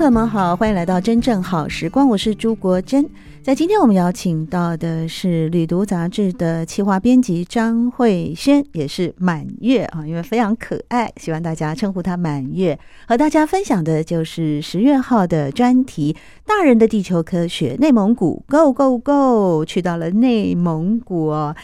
朋友们好，欢迎来到真正好时光，我是朱国珍。在今天我们邀请到的是《旅读》杂志的企划编辑张慧轩，也是满月啊，因为非常可爱，希望大家称呼她满月。和大家分享的就是十月号的专题《大人的地球科学》，内蒙古，Go Go Go，去到了内蒙古哦。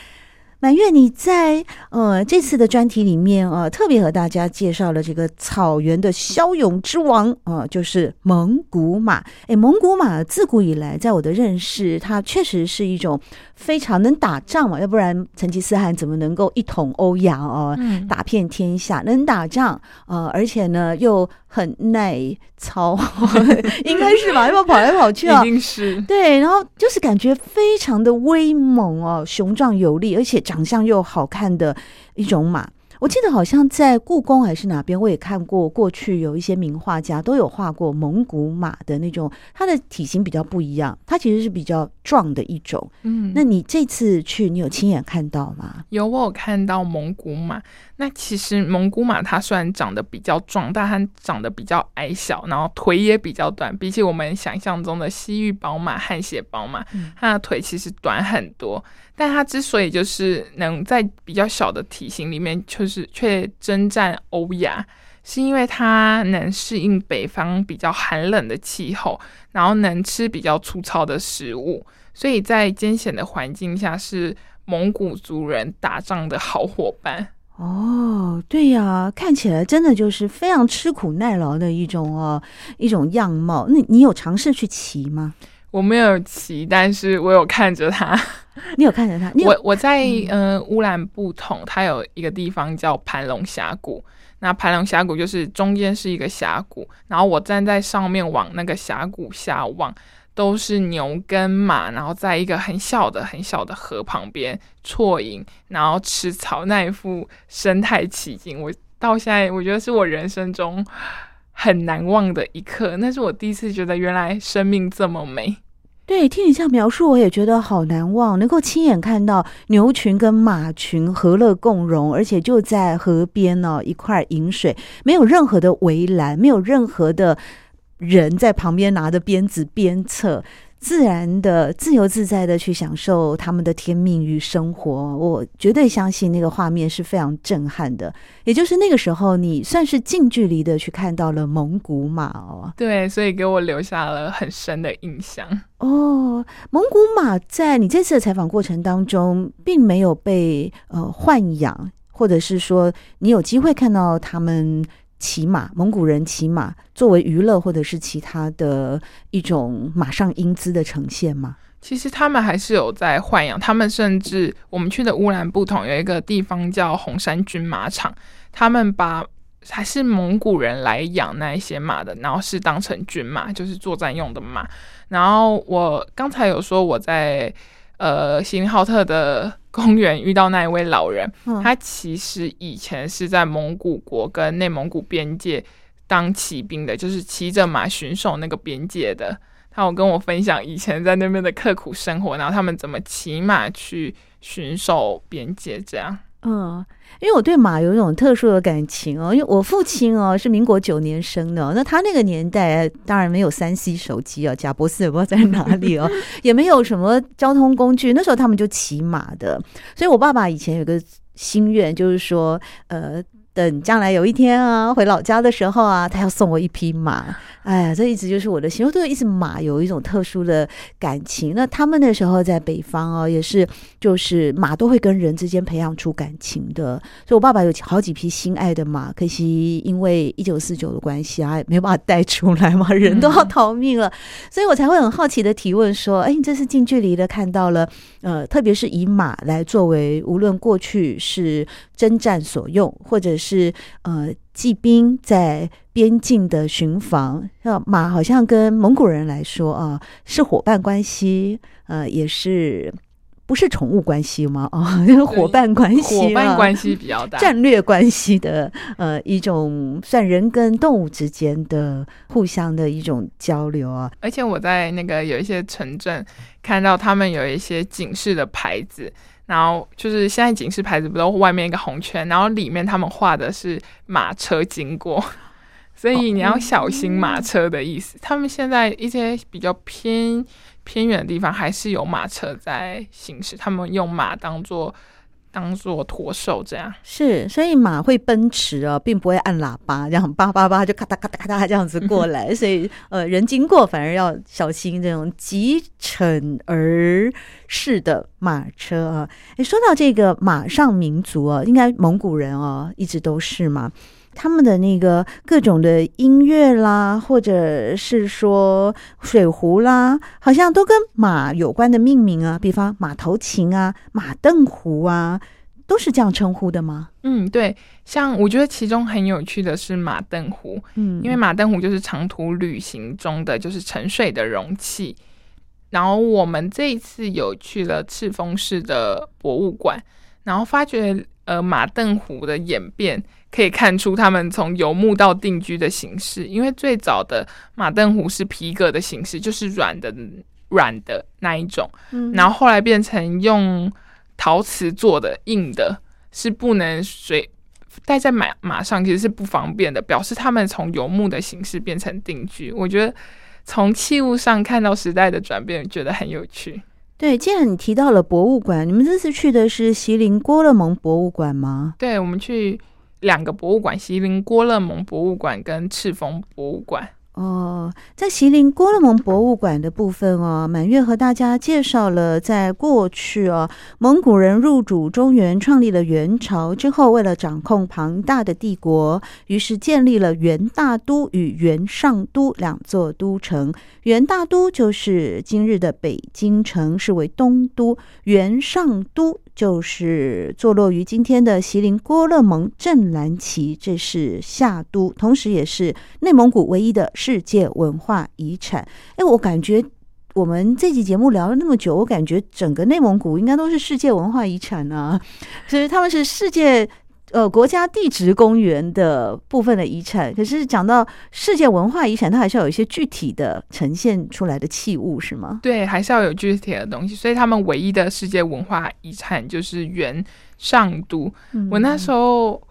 满月，你在呃这次的专题里面啊，特别和大家介绍了这个草原的骁勇之王啊、呃，就是蒙古马。哎，蒙古马自古以来，在我的认识，它确实是一种非常能打仗嘛，要不然成吉思汗怎么能够一统欧亚哦，打遍天下，能打仗呃，而且呢又。很耐操，应该是吧？要不要跑来跑去啊？一定是对，然后就是感觉非常的威猛哦，雄壮有力，而且长相又好看的一种马。我记得好像在故宫还是哪边，我也看过，过去有一些名画家都有画过蒙古马的那种，它的体型比较不一样，它其实是比较壮的一种。嗯，那你这次去，你有亲眼看到吗？有，我有看到蒙古马。那其实蒙古马它虽然长得比较壮，但它长得比较矮小，然后腿也比较短，比起我们想象中的西域宝马、汗血宝马，它的腿其实短很多。但它之所以就是能在比较小的体型里面，就是却征战欧亚，是因为它能适应北方比较寒冷的气候，然后能吃比较粗糙的食物，所以在艰险的环境下是蒙古族人打仗的好伙伴。哦，对呀，看起来真的就是非常吃苦耐劳的一种哦，一种样貌。那你有尝试去骑吗？我没有骑，但是我有看着它。你有看着它？我我在嗯、呃、乌兰布统，它有一个地方叫盘龙峡谷。那盘龙峡谷就是中间是一个峡谷，然后我站在上面往那个峡谷下望，都是牛跟马，然后在一个很小的很小的河旁边啜饮，然后吃草，那一副生态奇景，我到现在我觉得是我人生中很难忘的一刻。那是我第一次觉得原来生命这么美。对，听你这样描述，我也觉得好难忘。能够亲眼看到牛群跟马群和乐共融，而且就在河边呢、一块饮水，没有任何的围栏，没有任何的人在旁边拿着鞭子鞭策。自然的、自由自在的去享受他们的天命与生活，我绝对相信那个画面是非常震撼的。也就是那个时候，你算是近距离的去看到了蒙古马哦。对，所以给我留下了很深的印象。哦，蒙古马在你这次的采访过程当中，并没有被呃豢养，或者是说你有机会看到他们。骑马，蒙古人骑马作为娱乐，或者是其他的一种马上英姿的呈现吗？其实他们还是有在豢养，他们甚至我们去的乌兰布统有一个地方叫红山军马场，他们把还是蒙古人来养那一些马的，然后是当成军马，就是作战用的马。然后我刚才有说我在。呃，锡林浩特的公园遇到那一位老人，嗯，他其实以前是在蒙古国跟内蒙古边界当骑兵的，就是骑着马巡守那个边界的。他有跟我分享以前在那边的刻苦生活，然后他们怎么骑马去巡守边界，这样。嗯，因为我对马有一种特殊的感情哦，因为我父亲哦是民国九年生的，那他那个年代当然没有三 C 手机啊，贾博士也不知道在哪里哦，也没有什么交通工具，那时候他们就骑马的，所以我爸爸以前有个心愿，就是说，呃。等将来有一天啊，回老家的时候啊，他要送我一匹马。哎呀，这一直就是我的心，我对一只马有一种特殊的感情。那他们那时候在北方哦，也是就是马都会跟人之间培养出感情的。所以我爸爸有好几匹心爱的马，可惜因为一九四九的关系啊，没有办法带出来嘛，人都要 逃命了。所以我才会很好奇的提问说：哎，你这是近距离的看到了，呃，特别是以马来作为无论过去是征战所用，或者是呃骑兵在边境的巡防。那马好像跟蒙古人来说啊，是伙伴关系，呃，也是。不是宠物关系吗？啊、哦，伙伴关系，伙伴关系比较大，战略关系的呃一种，算人跟动物之间的互相的一种交流啊。而且我在那个有一些城镇看到他们有一些警示的牌子，然后就是现在警示牌子不都外面一个红圈，然后里面他们画的是马车经过，所以你要小心马车的意思。他们现在一些比较偏。偏远的地方还是有马车在行驶，他们用马当做当做驼手这样。是，所以马会奔驰啊，并不会按喇叭，这样叭叭叭就咔嗒咔嗒咔嗒这样子过来。所以呃，人经过反而要小心这种疾乘而逝的马车啊。诶，说到这个马上民族啊，应该蒙古人哦，一直都是嘛。他们的那个各种的音乐啦，或者是说水壶啦，好像都跟马有关的命名啊，比方马头琴啊、马凳壶啊，都是这样称呼的吗？嗯，对。像我觉得其中很有趣的是马凳壶，嗯，因为马凳壶就是长途旅行中的就是沉睡的容器。然后我们这一次有去了赤峰市的博物馆，然后发觉呃马凳壶的演变。可以看出他们从游牧到定居的形式，因为最早的马镫壶是皮革的形式，就是软的软的那一种，嗯，然后后来变成用陶瓷做的硬的，是不能随带在马马上，其实是不方便的，表示他们从游牧的形式变成定居。我觉得从器物上看到时代的转变，觉得很有趣。对，既然你提到了博物馆，你们这次去的是锡林郭勒盟博物馆吗？对，我们去。两个博物馆：锡林郭勒盟博物馆跟赤峰博物馆。哦，在锡林郭勒盟博物馆的部分哦，满月和大家介绍了，在过去哦，蒙古人入主中原，创立了元朝之后，为了掌控庞大的帝国，于是建立了元大都与元上都两座都城。元大都就是今日的北京城，是为东都；元上都就是坐落于今天的锡林郭勒盟镇蓝旗，这是夏都，同时也是内蒙古唯一的世界文化遗产。哎，我感觉我们这期节目聊了那么久，我感觉整个内蒙古应该都是世界文化遗产啊，所以他们是世界。呃，国家地质公园的部分的遗产，可是讲到世界文化遗产，它还是要有一些具体的呈现出来的器物，是吗？对，还是要有具体的东西。所以他们唯一的世界文化遗产就是元上都。嗯。我那时候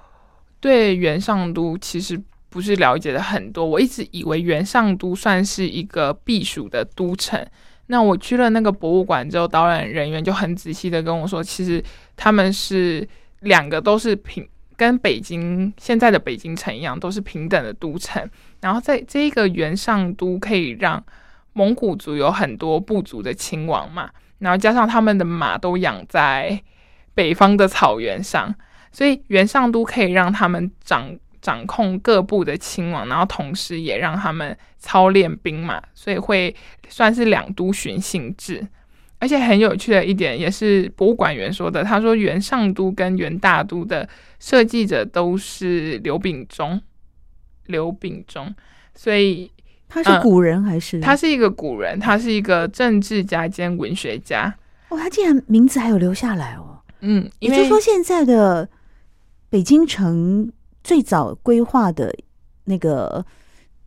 对元上都其实不是了解的很多，我一直以为元上都算是一个避暑的都城。那我去了那个博物馆之后，导览人员就很仔细的跟我说，其实他们是。两个都是平，跟北京现在的北京城一样，都是平等的都城。然后在这个元上都可以让蒙古族有很多部族的亲王嘛，然后加上他们的马都养在北方的草原上，所以元上都可以让他们掌掌控各部的亲王，然后同时也让他们操练兵马，所以会算是两都巡幸制。而且很有趣的一点，也是博物馆员说的。他说，元上都跟元大都的设计者都是刘秉忠，刘秉忠，所以他是古人还是？嗯，他是一个古人，他是一个政治家兼文学家。哦，他竟然名字还有留下来哦。嗯，也就是说，现在的北京城最早规划的那个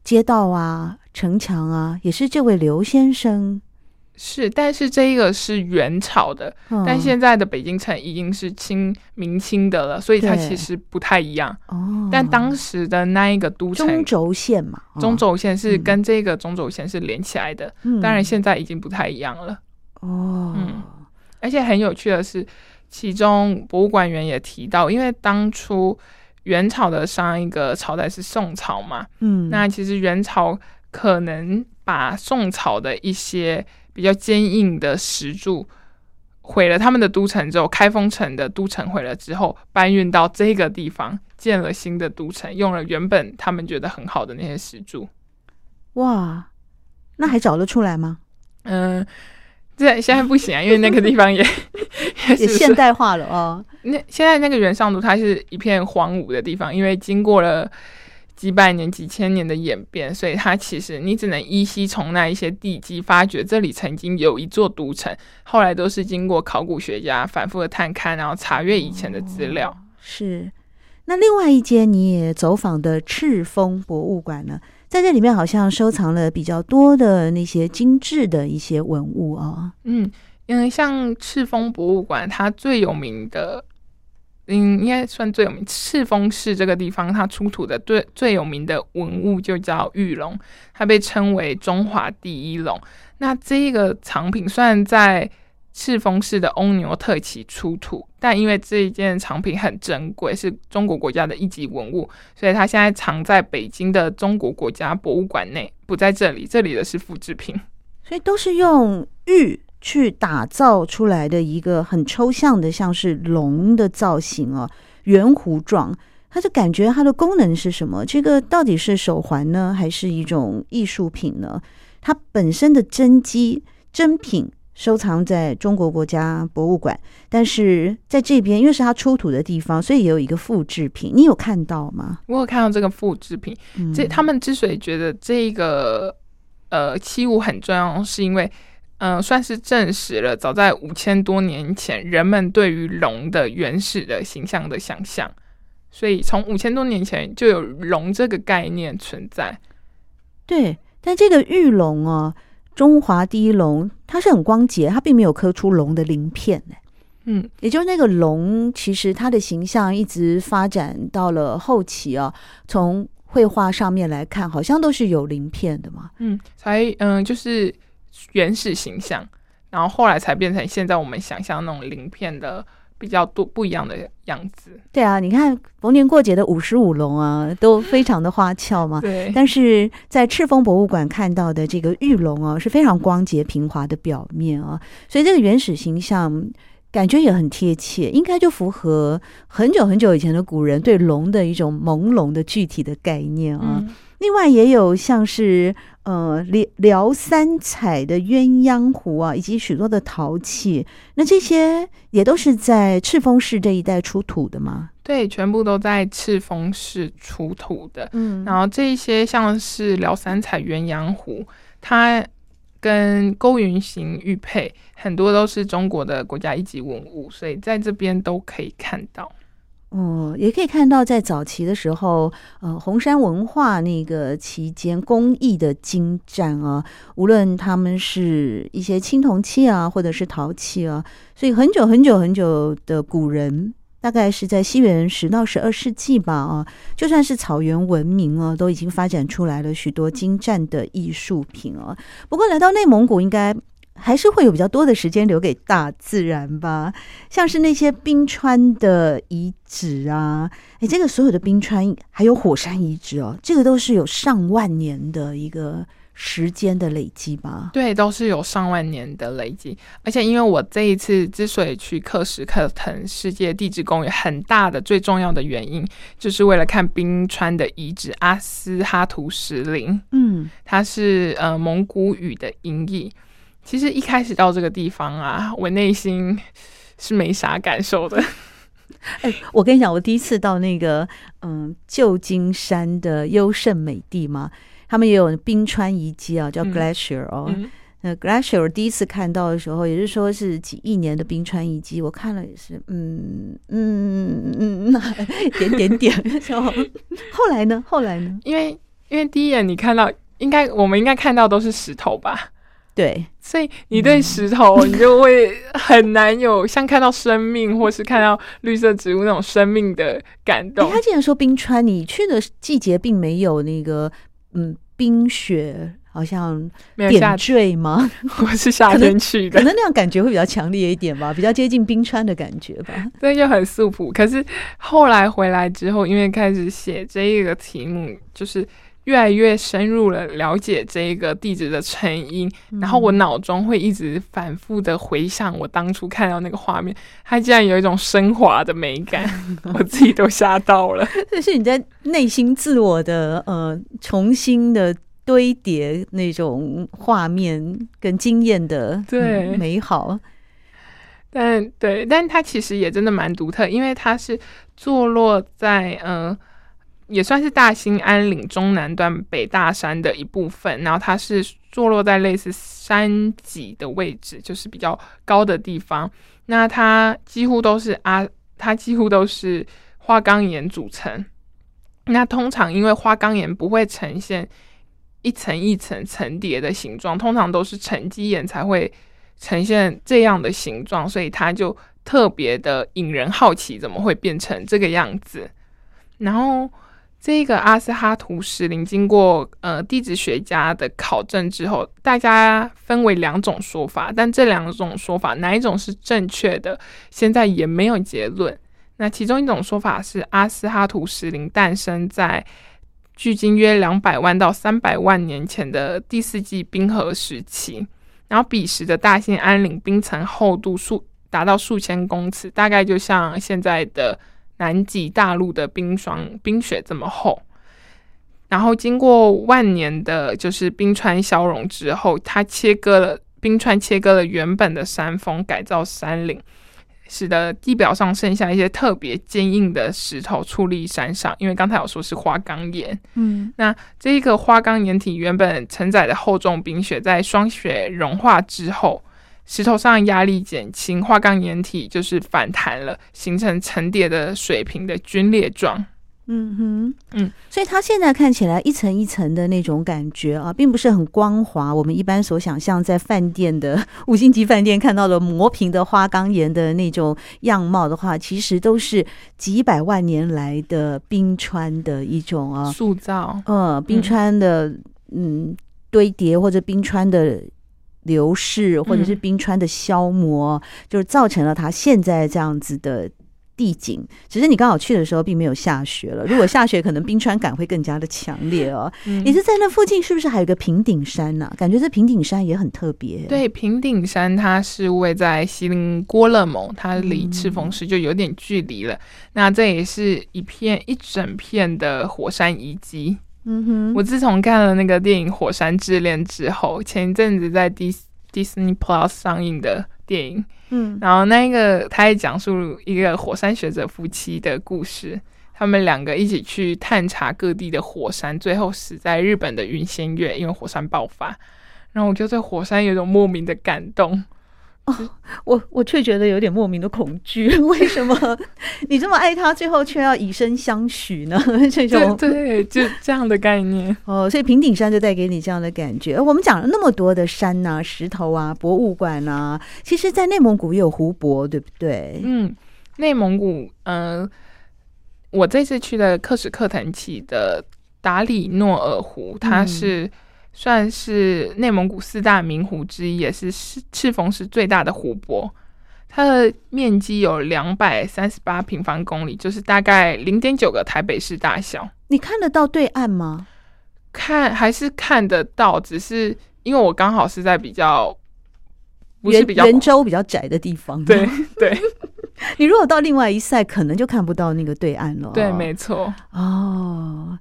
街道啊、城墙啊，也是这位刘先生。是，但是这一个是元朝的，嗯，但现在的北京城已经是清明清的了，所以它其实不太一样。哦，但当时的那一个都城中轴线嘛，哦，中轴线是跟这个中轴线是连起来的，嗯，当然现在已经不太一样了。哦，嗯，而且很有趣的是，其中博物馆员也提到，因为当初元朝的上一个朝代是宋朝嘛，嗯，那其实元朝可能把宋朝的一些比较坚硬的石柱毁了他们的都城之后，开封城的都城毁了之后，搬运到这个地方建了新的都城，用了原本他们觉得很好的那些石柱。哇，那还找得出来吗？嗯，这，现在不行啊，因为那个地方也也，也现代化了哦。那现在那个原上都，它是一片荒芜的地方，因为经过了几百年、几千年的演变，所以它其实你只能依稀从那一些地基发掘这里曾经有一座都城。后来都是经过考古学家反复的探勘，然后查阅以前的资料。哦、是。那另外一间你也走访的赤峰博物馆呢，在这里面好像收藏了比较多的那些精致的一些文物啊、哦。嗯，因为像赤峰博物馆，它最有名的，嗯，应该算最有名。赤峰市这个地方，它出土的最最有名的文物就叫玉龙，它被称为中华第一龙。那这一个藏品虽然在赤峰市的翁牛特旗出土，但因为这一件藏品很珍贵，是中国国家的一级文物，所以它现在藏在北京的中国国家博物馆内，不在这里。这里的是复制品，所以都是用玉去打造出来的一个很抽象的，像是龙的造型哦，圆弧状。它就感觉它的功能是什么？这个到底是手环呢，还是一种艺术品呢？它本身的真机真品。收藏在中国国家博物馆，但是在这边因为是他出土的地方，所以也有一个复制品。你有看到吗？我有看到这个复制品。这他们之所以觉得这个呃器物很重要，是因为嗯、呃，算是证实了早在五千多年前人们对于龙的原始的形象的想象，所以从五千多年前就有龙这个概念存在。对，但这个玉龙哦。中华第一龙，它是很光洁，它并没有刻出龙的鳞片，嗯，也就是那个龙，其实它的形象一直发展到了后期啊，从绘画上面来看，好像都是有鳞片的嘛，嗯，才嗯，就是原始形象，然后后来才变成现在我们想象那种鳞片的。比较多不一样的样子，对啊，你看逢年过节的五十五龙啊，都非常的花俏嘛。对，但是在赤峰博物馆看到的这个玉龙啊，是非常光洁平滑的表面啊，所以这个原始形象感觉也很贴切，应该就符合很久很久以前的古人对龙的一种朦胧的具体的概念啊。嗯另外也有像是呃辽辽三彩的鸳鸯壶啊，以及许多的陶器，那这些也都是在赤峰市这一带出土的吗？对，全部都在赤峰市出土的。嗯，然后这一些像是辽三彩鸳鸯壶，它跟勾云形玉佩，很多都是中国的国家一级文物，所以在这边都可以看到。哦，也可以看到，在早期的时候，呃，红山文化那个期间工艺的精湛啊，无论他们是一些青铜器啊，或者是陶器啊，所以很久很久很久的古人，大概是在西元十到十二世纪吧，啊，就算是草原文明啊，都已经发展出来了许多精湛的艺术品啊。不过来到内蒙古，应该。还是会有比较多的时间留给大自然吧，像是那些冰川的遗址啊，哎，这个所有的冰川还有火山遗址哦，这个都是有上万年的一个时间的累积吧？对，都是有上万年的累积。而且因为我这一次之所以去克什克腾世界地质公园，很大的最重要的原因，就是为了看冰川的遗址阿斯哈图石林。嗯，它是呃蒙古语的音译。其实一开始到这个地方啊，我内心是没啥感受的。哎，我跟你讲，我第一次到那个嗯旧金山的优胜美地嘛，他们也有冰川遗迹啊，叫 glacier 哦。嗯、那 glacier 第一次看到的时候，也是说是几亿年的冰川遗迹，我看了也是嗯嗯嗯，那 点点点。然后后来呢？后来呢？因为因为第一眼你看到，应该我们应该看到都是石头吧。对，所以你对石头，你就会很难有像看到生命，或是看到绿色植物那种生命的感动。他竟然说冰川，你去的季节并没有那个嗯冰雪，好像点缀吗？我是夏天去的，可能那样感觉会比较强烈一点吧，比较接近冰川的感觉吧。对，就很素朴。可是后来回来之后，因为开始写这一个题目，就是。越来越深入了了解这一个地址的成因，嗯、然后我脑中会一直反复的回想我当初看到那个画面，它竟然有一种升华的美感，我自己都吓到了。这是你在内心自我的呃重新的堆叠那种画面跟经验的对、嗯、美好。但对，但它其实也真的蛮独特，因为它是坐落在嗯、呃，也算是大兴安岭中南端北大山的一部分，然后它是坐落在类似山脊的位置，就是比较高的地方。那它几乎都是啊，它几乎都是花岗岩组成。那通常因为花岗岩不会呈现一层一层层叠的形状，通常都是沉积岩才会。呈现这样的形状，所以它就特别的引人好奇，怎么会变成这个样子？然后这个阿斯哈图石林经过呃地质学家的考证之后，大家分为两种说法，但这两种说法哪一种是正确的，现在也没有结论。那其中一种说法是阿斯哈图石林诞生在距今约两百万到三百万年前的第四纪冰河时期。然后彼时的大兴安岭冰层厚度数达到数千公尺，大概就像现在的南极大陆的冰霜冰雪这么厚。然后经过万年的，就是冰川消融之后，它切割了冰川，切割了原本的山峰，改造山岭。使得地表上剩下一些特别坚硬的石头矗立山上，因为刚才有说是花岗岩，嗯，那这一个花岗岩体原本承载的厚重冰雪，在霜雪融化之后，石头上压力减轻，花岗岩体就是反弹了，形成层叠的水平的龟裂状。嗯哼，嗯，所以它现在看起来一层一层的那种感觉啊，并不是很光滑。我们一般所想象在饭店的五星级饭店看到的磨平的花岗岩的那种样貌的话，其实都是几百万年来的冰川的一种啊塑造。呃，冰川的嗯堆叠或者冰川的流逝，或者是冰川的消磨，嗯、就是造成了它现在这样子的。地景，只是你刚好去的时候并没有下雪了。如果下雪，可能冰川感会更加的强烈哦。嗯、你是在那附近，是不是还有个平顶山呢、啊？感觉这平顶山也很特别。对，平顶山它是位在锡林郭勒盟，它离赤峰市就有点距离了。嗯、那这也是一片一整片的火山遗迹。嗯哼，我自从看了那个电影《火山之恋》之后，前一阵子在 Dis Disney Plus 上映的电影。嗯，然后那个他也讲述一个火山学者夫妻的故事，他们两个一起去探查各地的火山，最后死在日本的云仙岳，因为火山爆发。然后我就对火山有种莫名的感动。哦，我我却觉得有点莫名的恐惧。为什么 你这么爱他，最后却要以身相许呢？这种对，对，就这样的概念哦。所以平顶山就带给你这样的感觉。我们讲了那么多的山呐、啊、石头啊、博物馆啊，其实，在内蒙古也有湖泊，对不对？嗯，内蒙古，嗯、呃，我这次去的克什克腾旗的达里诺尔湖，它是。嗯算是内蒙古四大名湖之一，也是赤峰市最大的湖泊。它的面积有两百三十八平方公里，就是大概零点九个台北市大小。你看得到对岸吗？看还是看得到，只是因为我刚好是在比较不是比较圆周比较窄的地方。对对，你如果到另外一赛，可能就看不到那个对岸了。对，没错。哦，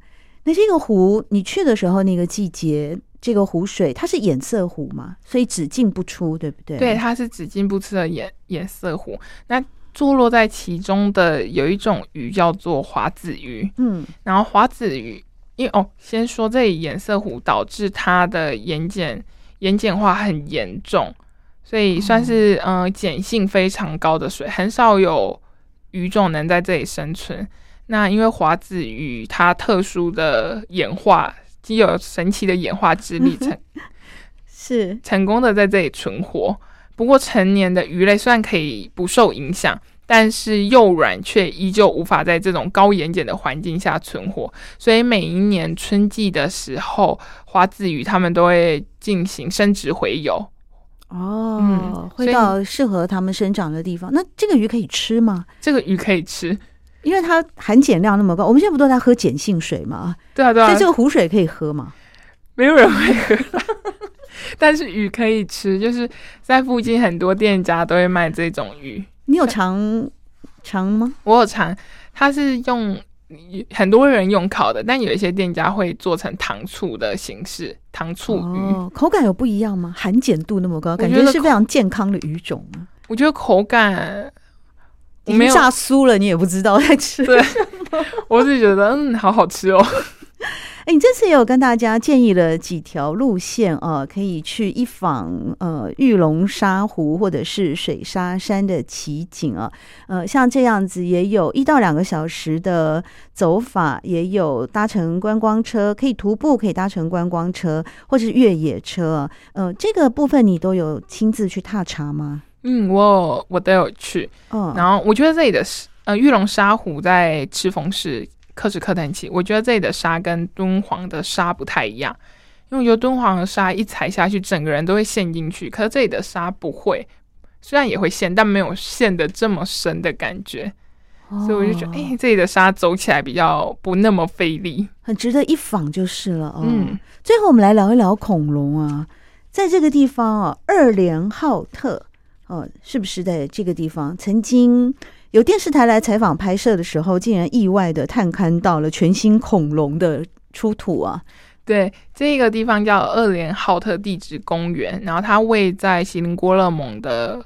那这个湖，你去的时候那个季节。这个湖水它是堰塞湖嘛，所以只进不出，对不对？对，它是只进不出的堰堰塞湖。那坐落在其中的有一种鱼叫做华子鱼，嗯，然后华子鱼，因为哦，先说这里堰塞湖导致它的盐碱盐碱化很严重，所以算是嗯、呃、碱性非常高的水，很少有鱼种能在这里生存。那因为华子鱼它特殊的演化。既有神奇的演化之力 成，是成功的在这里存活。不过，成年的鱼类虽然可以不受影响，但是幼卵却依旧无法在这种高盐碱的环境下存活。所以，每一年春季的时候，华子鱼它们都会进行生殖回游。哦，嗯，会到适合它们生长的地方。那这个鱼可以吃吗？这个鱼可以吃。因为它含碱量那么高，我们现在不都在喝碱性水吗？对啊，对啊。所以这个湖水可以喝吗？没有人会喝，但是鱼可以吃。就是在附近很多店家都会卖这种鱼。你有尝尝吗？我有尝，它是用很多人用烤的，但有一些店家会做成糖醋的形式，糖醋鱼。哦，口感有不一样吗？含碱度那么高，感觉是非常健康的鱼种啊。我觉得口感，我没有炸酥了，你也不知道在吃。对，我是觉得嗯，好好吃哦。哎，你这次也有跟大家建议了几条路线啊，可以去一访呃玉龙沙湖或者是水沙山的奇景啊，呃，像这样子也有一到两个小时的走法，也有搭乘观光车，可以徒步，可以搭乘观光车或者是越野车，呃，这个部分你都有亲自去踏查吗？嗯，我我都有去，嗯，然后我觉得这里的呃玉龙沙湖在赤峰市。克什克腾旗，我觉得这里的沙跟敦煌的沙不太一样，因为我觉得敦煌的沙一踩下去，整个人都会陷进去，可是这里的沙不会，虽然也会陷，但没有陷的这么深的感觉，哦、所以我就觉得，哎、欸，这里的沙走起来比较不那么费力，很值得一访就是了。哦、嗯，最后我们来聊一聊恐龙啊，在这个地方啊，二连浩特，哦，是不是在这个地方曾经？有电视台来采访拍摄的时候，竟然意外的探勘到了全新恐龙的出土啊！对，这个地方叫二连浩特地质公园，然后它位在锡林郭勒盟的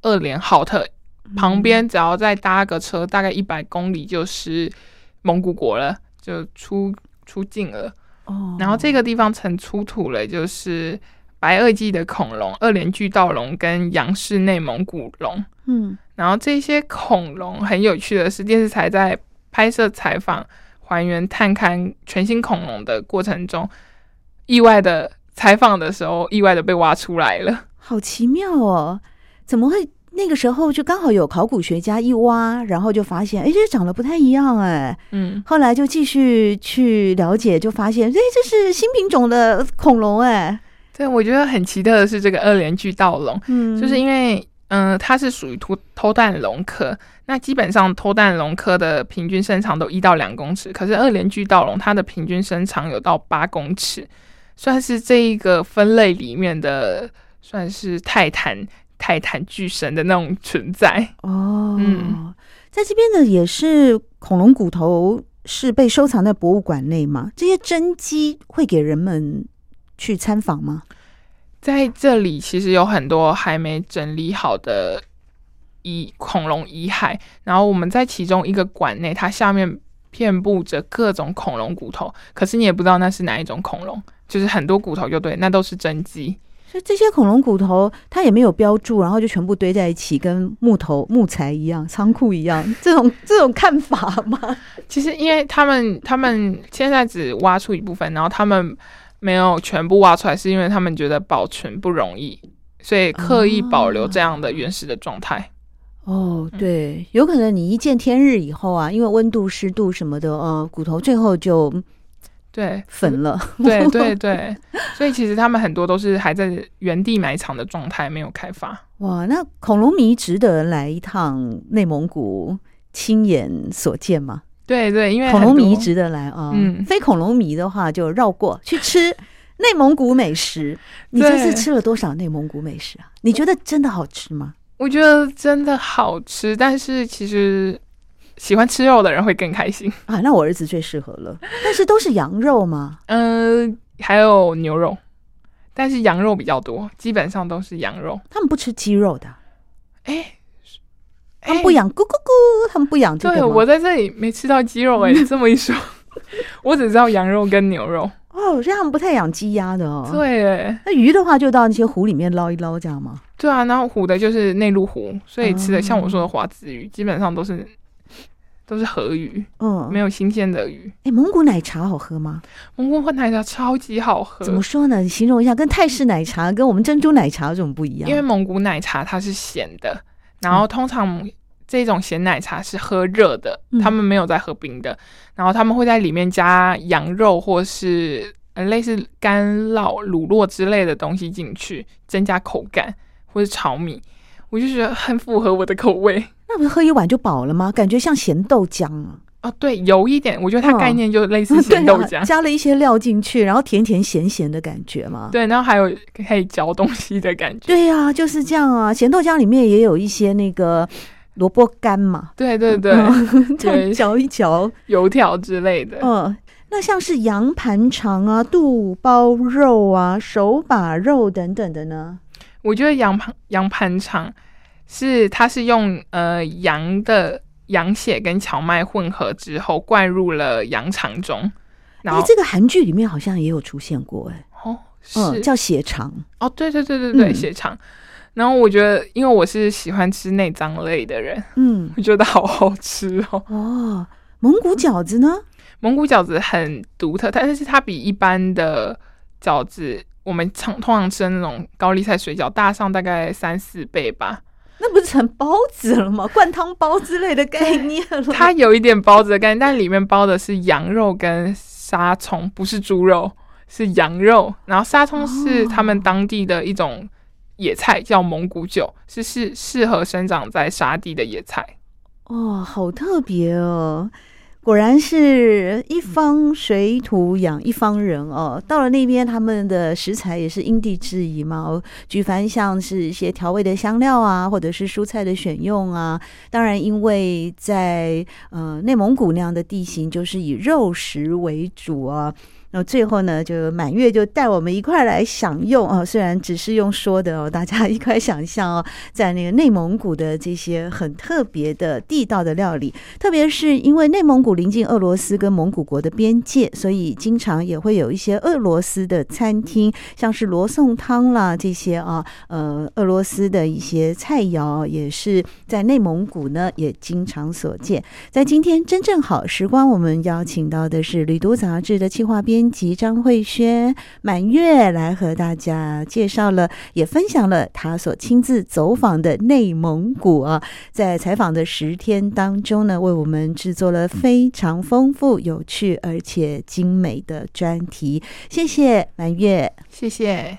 二连浩特旁边，只要再搭个车，大概一百公里就是蒙古国了，就出出境了。哦，然后这个地方曾出土了，就是白垩纪的恐龙、二连巨盗龙跟杨氏内蒙古龙。嗯。然后这些恐龙很有趣的是，电视台在拍摄、采访、还原、探勘全新恐龙的过程中，意外的采访的时候，意外的被挖出来了。好奇妙哦！怎么会那个时候就刚好有考古学家一挖，然后就发现，哎，这长得不太一样哎。嗯。后来就继续去了解，就发现，哎，这是新品种的恐龙哎。对，我觉得很奇特的是这个二连巨盗龙，嗯，就是因为。嗯、呃，它是属于偷偷蛋龙科。那基本上偷蛋龙科的平均身长都一到两公尺，可是二连巨盗龙它的平均身长有到八公尺，算是这一个分类里面的算是泰坦泰坦巨神的那种存在哦。嗯，在这边的也是恐龙骨头是被收藏在博物馆内吗？这些真迹会给人们去参访吗？在这里，其实有很多还没整理好的遗恐龙遗骸，然后我们在其中一个馆内，它下面遍布着各种恐龙骨头，可是你也不知道那是哪一种恐龙，就是很多骨头就对，那都是真迹。所以这些恐龙骨头它也没有标注，然后就全部堆在一起，跟木头木材一样，仓库一样，这种这种看法吗？其实因为他们他们现在只挖出一部分，然后他们。没有全部挖出来，是因为他们觉得保存不容易，所以刻意保留这样的原始的状态。哦，对，有可能你一见天日以后啊，因为温度、湿度什么的，呃，骨头最后就对粉了。对对对，所以其实他们很多都是还在原地埋藏的状态，没有开发。哇，那恐龙迷值得来一趟内蒙古亲眼所见吗？对对，因为恐龙迷值得来啊，嗯，非恐龙迷的话就绕过去吃 内蒙古美食。你这次吃了多少内蒙古美食啊？你觉得真的好吃吗？我觉得真的好吃，但是其实喜欢吃肉的人会更开心啊。那我儿子最适合了，但是都是羊肉吗？嗯、呃，还有牛肉，但是羊肉比较多，基本上都是羊肉。他们不吃鸡肉的，哎。他们不养，咕咕咕，他们不养这个。对，我在这里没吃到鸡肉 哎、欸，这么一说，我只知道羊肉跟牛肉。哦，这样不太养鸡鸭的哦。对，哎，那鱼的话就到那些湖里面捞一捞，这样吗？对啊，然后湖的就是内陆湖，所以吃的像我说的华子鱼，嗯、基本上都是都是河鱼，嗯，没有新鲜的鱼。哎，蒙古奶茶好喝吗？蒙古奶茶超级好喝。怎么说呢？你形容一下，跟泰式奶茶跟我们珍珠奶茶有什么不一样？因为蒙古奶茶它是咸的。然后通常这种咸奶茶是喝热的，嗯、他们没有在喝冰的。然后他们会在里面加羊肉或是类似干酪、乳酪之类的东西进去，增加口感，或是炒米。我就觉得很符合我的口味。那不是喝一碗就饱了吗？感觉像咸豆浆啊。哦，对，有一点，我觉得它概念就类似咸豆 浆，嗯啊，加了一些料进去，然后甜甜咸咸的感觉嘛。对，然后还有可以嚼东西的感觉。对呀，啊，就是这样啊。咸豆浆里面也有一些那个萝卜干嘛，对对对，这样嚼一嚼，油条之类的。嗯，那像是羊盘肠啊、肚包肉啊、手把肉等等的呢？我觉得羊盘羊盘肠是它是用呃羊的羊血跟荞麦混合之后灌入了羊肠中。然后这个韩剧里面好像也有出现过，哎，哦，是、嗯、叫血肠哦，对对对对对，血肠。然后我觉得，因为我是喜欢吃内脏类的人，嗯，我觉得好好吃哦。哦，蒙古饺子呢？蒙古饺子很独特，但是它比一般的饺子，我们常通常吃的那种高丽菜水饺大上大概三四倍吧。那不是成包子了吗？灌汤包之类的概念了。它有一点包子的概念，但里面包的是羊肉跟沙葱，不是猪肉，是羊肉。然后沙葱是他们当地的一种野菜，叫蒙古韭，是适适合生长在沙地的野菜。哦，好特别哦。果然是一方水土养一方人哦。到了那边，他们的食材也是因地制宜嘛。举凡像是一些调味的香料啊，或者是蔬菜的选用啊。当然，因为在呃内蒙古那样的地形，就是以肉食为主啊。那最后呢，就满月就带我们一块来享用啊！虽然只是用说的哦，大家一块想象哦，在那个内蒙古的这些很特别的地道的料理，特别是因为内蒙古临近俄罗斯跟蒙古国的边界，所以经常也会有一些俄罗斯的餐厅，像是罗宋汤啦这些啊，呃，俄罗斯的一些菜肴也是在内蒙古呢也经常所见。在今天真正好时光，我们邀请到的是《旅读》杂志的企划编。编辑张慧轩满月来和大家介绍了，也分享了他所亲自走访的内蒙古啊，在采访的十天当中呢，为我们制作了非常丰富、有趣而且精美的专题。谢谢满月，谢谢。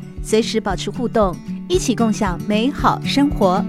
随时保持互动，一起共享美好生活。